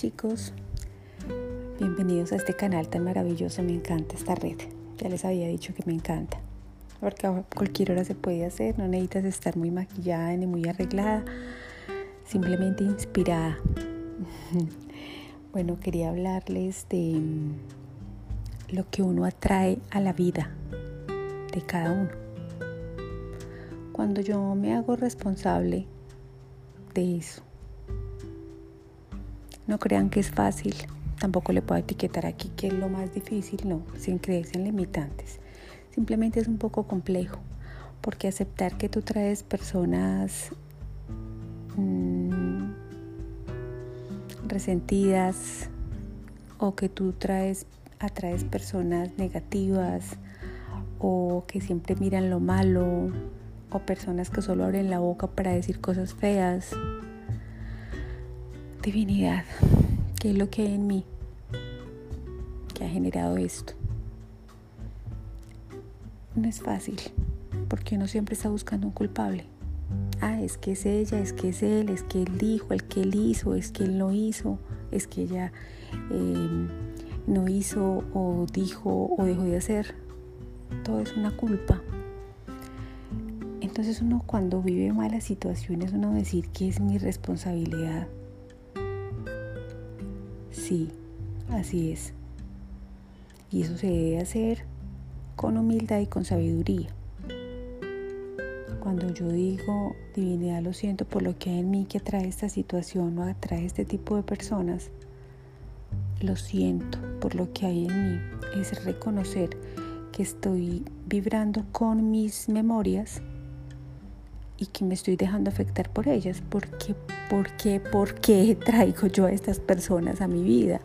chicos, bienvenidos a este canal tan maravilloso, me encanta esta red, ya les había dicho que me encanta, porque a cualquier hora se puede hacer, no necesitas estar muy maquillada ni muy arreglada, simplemente inspirada. Bueno, quería hablarles de mm, lo que uno atrae a la vida de cada uno. Cuando yo me hago responsable de eso, no crean que es fácil, tampoco le puedo etiquetar aquí que es lo más difícil, no, sin en limitantes. Simplemente es un poco complejo, porque aceptar que tú traes personas mmm, resentidas o que tú traes atraes personas negativas o que siempre miran lo malo o personas que solo abren la boca para decir cosas feas divinidad, ¿qué es lo que hay en mí que ha generado esto? No es fácil, porque uno siempre está buscando un culpable. Ah, es que es ella, es que es él, es que él dijo, el que él hizo, es que él no hizo, es que ella em, no hizo o dijo o dejó de hacer. Todo es una culpa. Entonces uno cuando vive malas situaciones, uno decir que es mi responsabilidad Sí, así es. Y eso se debe hacer con humildad y con sabiduría. Cuando yo digo, divinidad, lo siento por lo que hay en mí que atrae esta situación o atrae este tipo de personas, lo siento por lo que hay en mí. Es reconocer que estoy vibrando con mis memorias y que me estoy dejando afectar por ellas. ¿Por qué, por qué, traigo yo a estas personas a mi vida?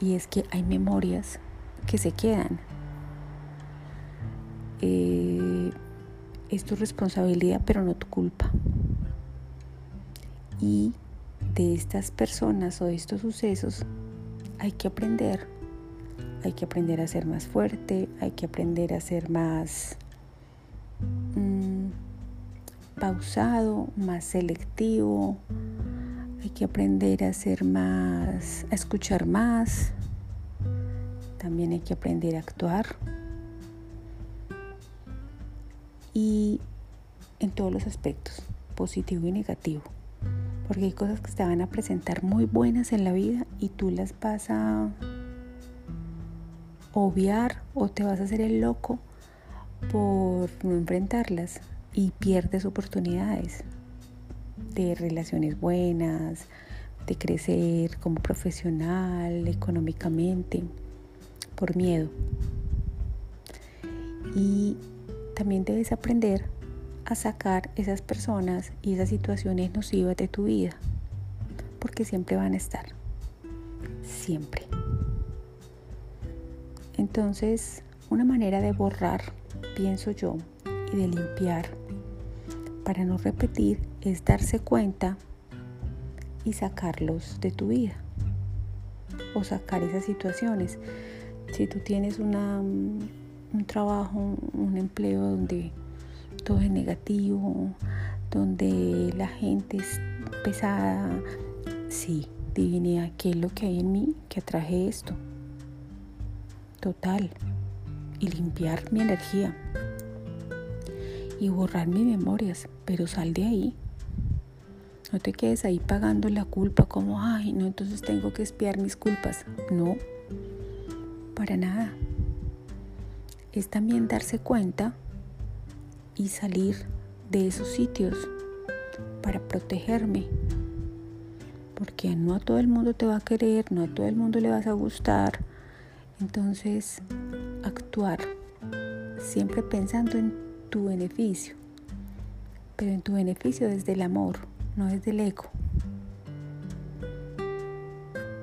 Y es que hay memorias que se quedan. Eh, es tu responsabilidad, pero no tu culpa. Y de estas personas o de estos sucesos hay que aprender. Hay que aprender a ser más fuerte, hay que aprender a ser más pausado, más selectivo. Hay que aprender a ser más, a escuchar más. También hay que aprender a actuar. Y en todos los aspectos, positivo y negativo. Porque hay cosas que te van a presentar muy buenas en la vida y tú las vas a obviar o te vas a hacer el loco por no enfrentarlas y pierdes oportunidades de relaciones buenas, de crecer como profesional, económicamente, por miedo. Y también debes aprender a sacar esas personas y esas situaciones nocivas de tu vida, porque siempre van a estar, siempre. Entonces, una manera de borrar, pienso yo, y de limpiar para no repetir es darse cuenta y sacarlos de tu vida o sacar esas situaciones. Si tú tienes una, un trabajo, un empleo donde todo es negativo, donde la gente es pesada, sí, divinidad, ¿qué es lo que hay en mí que atraje esto? Total. Y limpiar mi energía y borrar mis memorias, pero sal de ahí. No te quedes ahí pagando la culpa como, ay, no, entonces tengo que espiar mis culpas. No, para nada. Es también darse cuenta y salir de esos sitios para protegerme. Porque no a todo el mundo te va a querer, no a todo el mundo le vas a gustar. Entonces, actuar siempre pensando en tu beneficio, pero en tu beneficio desde el amor, no desde el ego.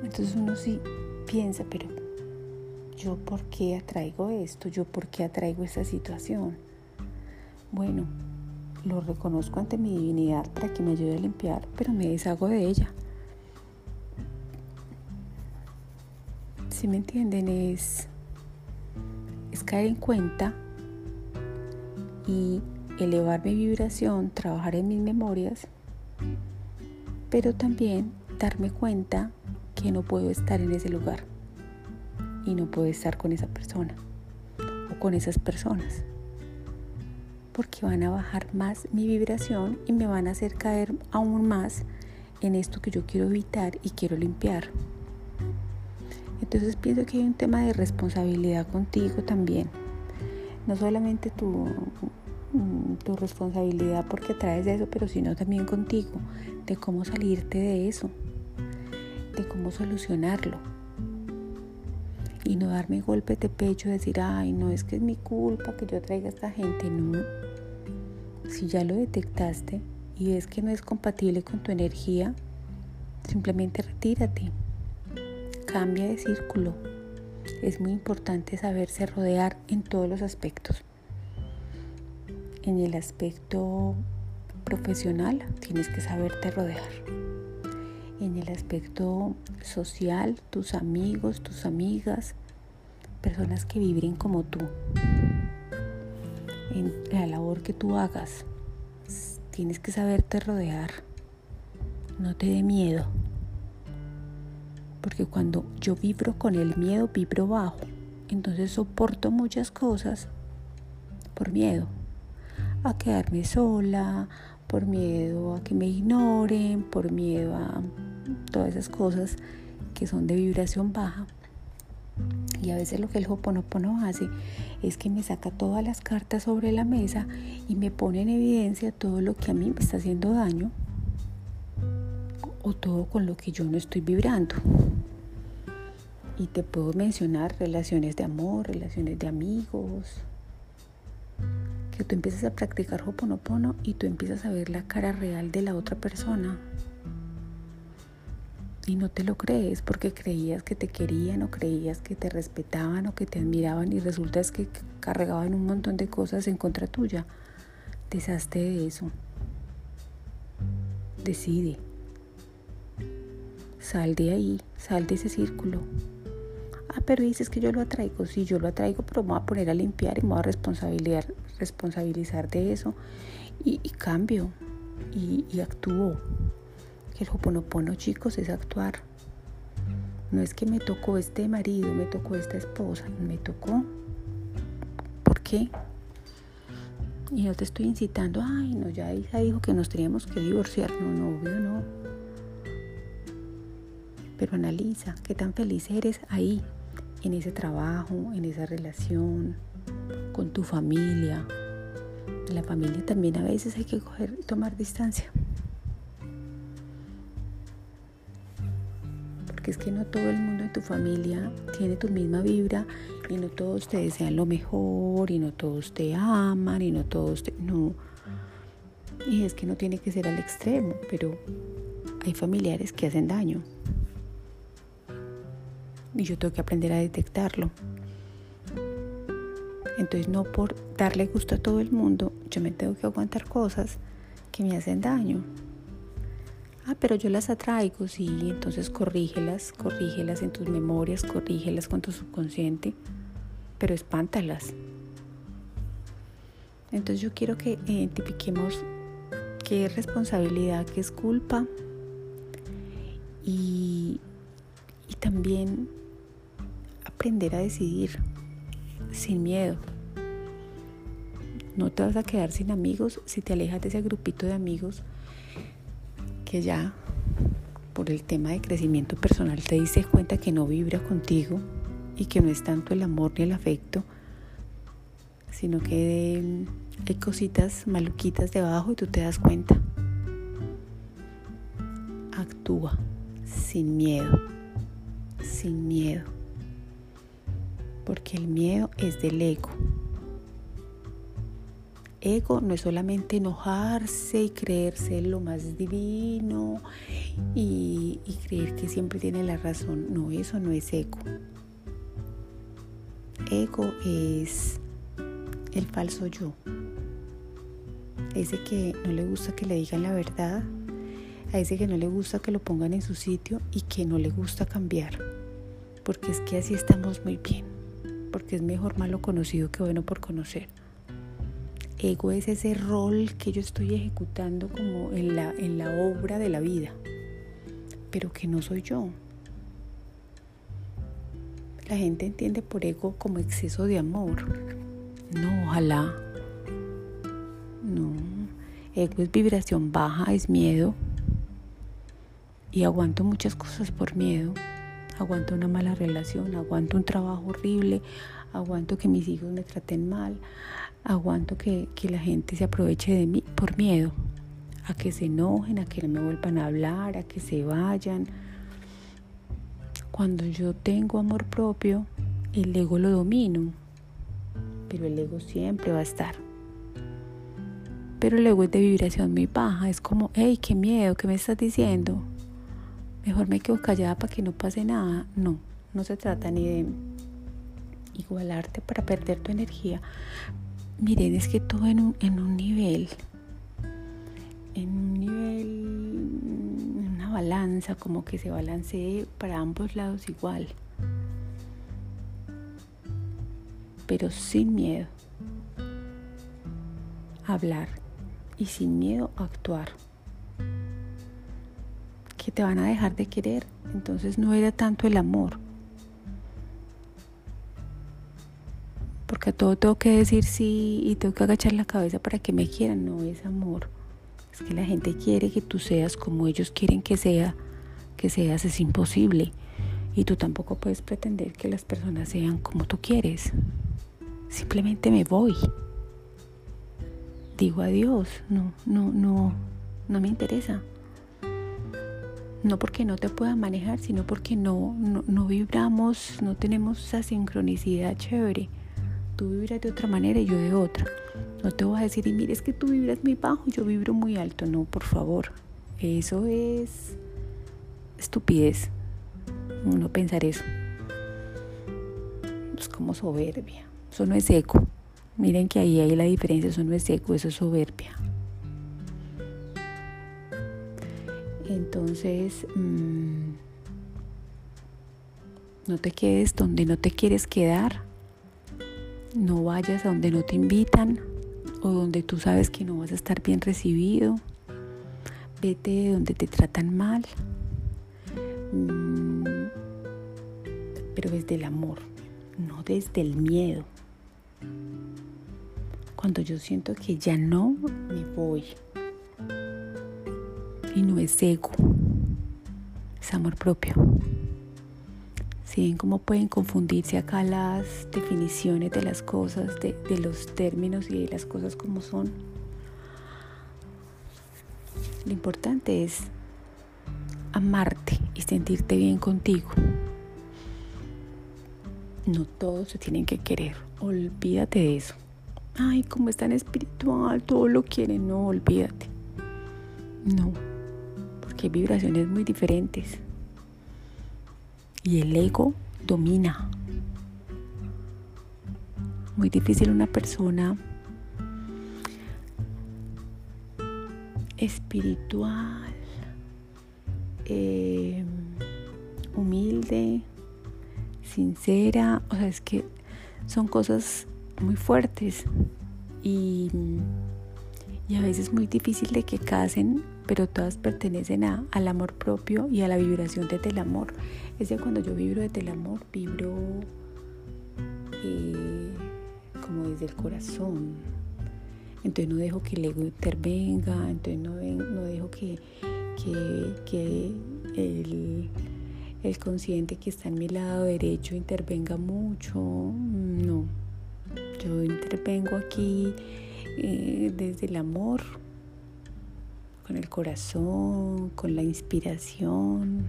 Entonces uno sí piensa, pero yo por qué atraigo esto, yo por qué atraigo esta situación. Bueno, lo reconozco ante mi divinidad para que me ayude a limpiar, pero me deshago de ella. Si me entienden, es, es caer en cuenta y elevar mi vibración, trabajar en mis memorias, pero también darme cuenta que no puedo estar en ese lugar y no puedo estar con esa persona o con esas personas porque van a bajar más mi vibración y me van a hacer caer aún más en esto que yo quiero evitar y quiero limpiar. Entonces pienso que hay un tema de responsabilidad contigo también. No solamente tu, tu responsabilidad porque traes eso, pero sino también contigo, de cómo salirte de eso, de cómo solucionarlo. Y no darme golpes de pecho, decir, ay, no es que es mi culpa que yo traiga a esta gente. No, si ya lo detectaste y ves que no es compatible con tu energía, simplemente retírate. Cambia de círculo. Es muy importante saberse rodear en todos los aspectos. En el aspecto profesional tienes que saberte rodear. En el aspecto social, tus amigos, tus amigas, personas que vibren como tú en la labor que tú hagas. Tienes que saberte rodear. No te dé miedo. Porque cuando yo vibro con el miedo, vibro bajo. Entonces soporto muchas cosas por miedo. A quedarme sola, por miedo a que me ignoren, por miedo a todas esas cosas que son de vibración baja. Y a veces lo que el Hoponopono hace es que me saca todas las cartas sobre la mesa y me pone en evidencia todo lo que a mí me está haciendo daño o todo con lo que yo no estoy vibrando. Y te puedo mencionar relaciones de amor, relaciones de amigos, que tú empiezas a practicar Hoponopono y tú empiezas a ver la cara real de la otra persona y no te lo crees porque creías que te querían o creías que te respetaban o que te admiraban y resulta es que cargaban un montón de cosas en contra tuya. Deshazte de eso. Decide. Sal de ahí, sal de ese círculo. Ah, pero dices que yo lo atraigo. Sí, yo lo atraigo, pero me voy a poner a limpiar y me voy a responsabilizar, responsabilizar de eso. Y, cambio y, y actúo el Hoponopono, chicos, es actuar. No es que me tocó este marido, me tocó esta esposa, me tocó. ¿Por qué? Y no te estoy incitando, ay, no, ya Isa dijo que nos teníamos que divorciar. No, no, obvio no. Pero analiza qué tan feliz eres ahí, en ese trabajo, en esa relación, con tu familia. En la familia también a veces hay que coger, tomar distancia. es que no todo el mundo en tu familia tiene tu misma vibra y no todos te desean lo mejor y no todos te aman y no todos te... No. Y es que no tiene que ser al extremo, pero hay familiares que hacen daño. Y yo tengo que aprender a detectarlo. Entonces no por darle gusto a todo el mundo, yo me tengo que aguantar cosas que me hacen daño. Ah, pero yo las atraigo, sí, entonces corrígelas, corrígelas en tus memorias, corrígelas con tu subconsciente, pero espántalas. Entonces yo quiero que identifiquemos qué es responsabilidad, qué es culpa y, y también aprender a decidir sin miedo. No te vas a quedar sin amigos si te alejas de ese grupito de amigos que ya por el tema de crecimiento personal te diste cuenta que no vibra contigo y que no es tanto el amor ni el afecto, sino que hay cositas maluquitas debajo y tú te das cuenta. Actúa sin miedo, sin miedo, porque el miedo es del ego ego no es solamente enojarse y creerse lo más divino y, creer que siempre tiene la razón. No, eso no es ego. Ego es el falso yo. Ese que no le gusta que le digan la verdad, a ese que no le gusta que lo pongan en su sitio y que no le gusta cambiar. Porque es que así estamos muy bien. Porque es mejor malo conocido que bueno por conocer ego es ese rol que yo estoy ejecutando como en la, en la obra de la vida. pero que no soy yo. La gente entiende por ego como exceso de amor. No, ojalá. No. Ego es vibración baja, es miedo. Y aguanto muchas cosas por miedo. Aguanto una mala relación, aguanto un trabajo horrible, aguanto que mis hijos me traten mal, aguanto que, que la gente se aproveche de mí por miedo a que se enojen, a que no me vuelvan a hablar, a que se vayan. Cuando yo tengo amor propio, el ego lo domino, pero el ego siempre va a estar. Pero el ego es de vibración muy baja, es como, hey, qué miedo, ¿qué me estás diciendo? Mejor me quedo callada para que no pase nada. No, no se trata ni de igualarte para perder tu energía. Miren, es que todo en un, en un nivel en un nivel, en una balanza, como que se balancee para ambos lados igual. Pero sin miedo a hablar y sin miedo a actuar. Que te van a dejar de querer, entonces no era tanto el amor. Porque a todo tengo que decir sí y tengo que agachar la cabeza para que me quieran, no es amor que la gente quiere que tú seas como ellos quieren que sea, que seas es imposible. Y tú tampoco puedes pretender que las personas sean como tú quieres. Simplemente me voy. Digo adiós. No, no, no, no me interesa. No porque no te pueda manejar, sino porque no, no, no vibramos, no tenemos esa sincronicidad chévere. Tú vibras de otra manera y yo de otra. No te voy a decir, y mire, es que tú vibras muy bajo yo vibro muy alto. No, por favor. Eso es estupidez. Uno pensar eso. Es como soberbia. Eso no es eco. Miren que ahí hay la diferencia. Eso no es eco, eso es soberbia. Entonces, mmm, no te quedes donde no te quieres quedar. No vayas a donde no te invitan o donde tú sabes que no vas a estar bien recibido. Vete de donde te tratan mal. Mm, pero desde el amor, no desde el miedo. Cuando yo siento que ya no, me voy. Y no es ego, es amor propio. Si ven cómo pueden confundirse acá las definiciones de las cosas, de, de los términos y de las cosas como son. Lo importante es amarte y sentirte bien contigo. No todos se tienen que querer. Olvídate de eso. Ay, como es tan espiritual, todo lo quiere. No, olvídate. No, porque hay vibraciones muy diferentes y el ego domina. Muy difícil una persona espiritual, eh, humilde, sincera, o sea, es que son cosas muy fuertes y, y a veces muy difícil de que casen pero todas pertenecen a, al amor propio y a la vibración desde el amor. Es de cuando yo vibro desde el amor, vibro eh, como desde el corazón. Entonces no dejo que el ego intervenga, entonces no, no dejo que, que, el, el consciente que está en mi lado derecho intervenga mucho. No, yo intervengo aquí eh, desde el amor con el corazón, con la inspiración,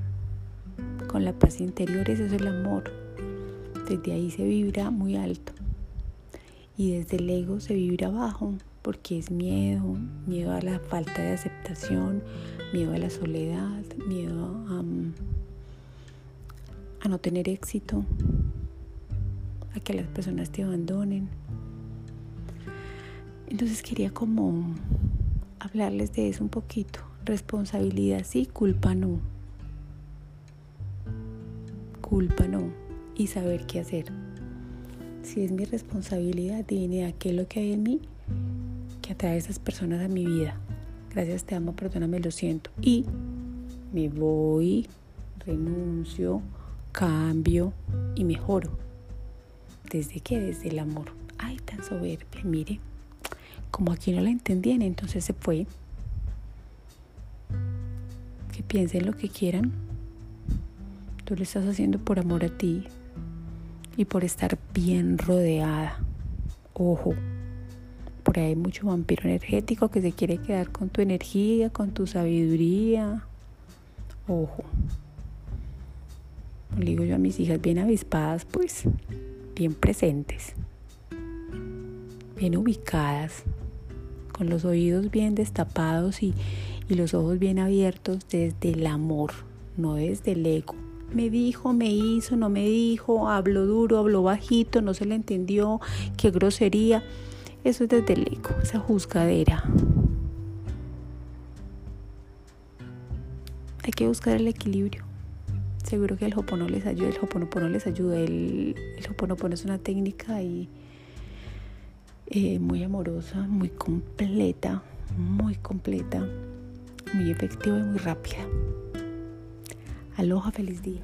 con la paz interior, eso es el amor. Desde ahí se vibra muy alto y desde el ego se vibra bajo porque es miedo, miedo a la falta de aceptación, miedo a la soledad, miedo a, a no tener éxito, a que las personas te abandonen. Entonces quería como hablarles de eso un poquito. Responsabilidad sí, culpa no. Culpa no. Y saber qué hacer. Si es mi responsabilidad, a qué es lo que hay en mí que atrae a esas personas a mi vida. Gracias, te amo, perdóname, lo siento. Y me voy renuncio, cambio y mejoro. ¿Desde qué? Desde el amor. Ay, tan soberbia, mire. Como aquí no la entendían, entonces se fue. Que piensen lo que quieran. Tú lo estás haciendo por amor a ti y por estar bien rodeada. Ojo, por ahí hay mucho vampiro energético que se quiere quedar con tu energía, con tu sabiduría. Ojo. Le digo yo a mis hijas bien avispadas, pues, bien presentes, bien ubicadas, con los oídos bien destapados y, y los ojos bien abiertos desde el amor, no desde el ego. Me dijo, me hizo, no me dijo, habló duro, habló bajito, no se le entendió, qué grosería. Eso es desde el ego, esa juzgadera. Hay que buscar el equilibrio. Seguro que el hopono les ayuda, el hoponopono les ayuda. El, el hoponopono es una técnica y, eh, muy amorosa, muy completa, muy completa, muy efectiva y muy rápida. Aloha, feliz día.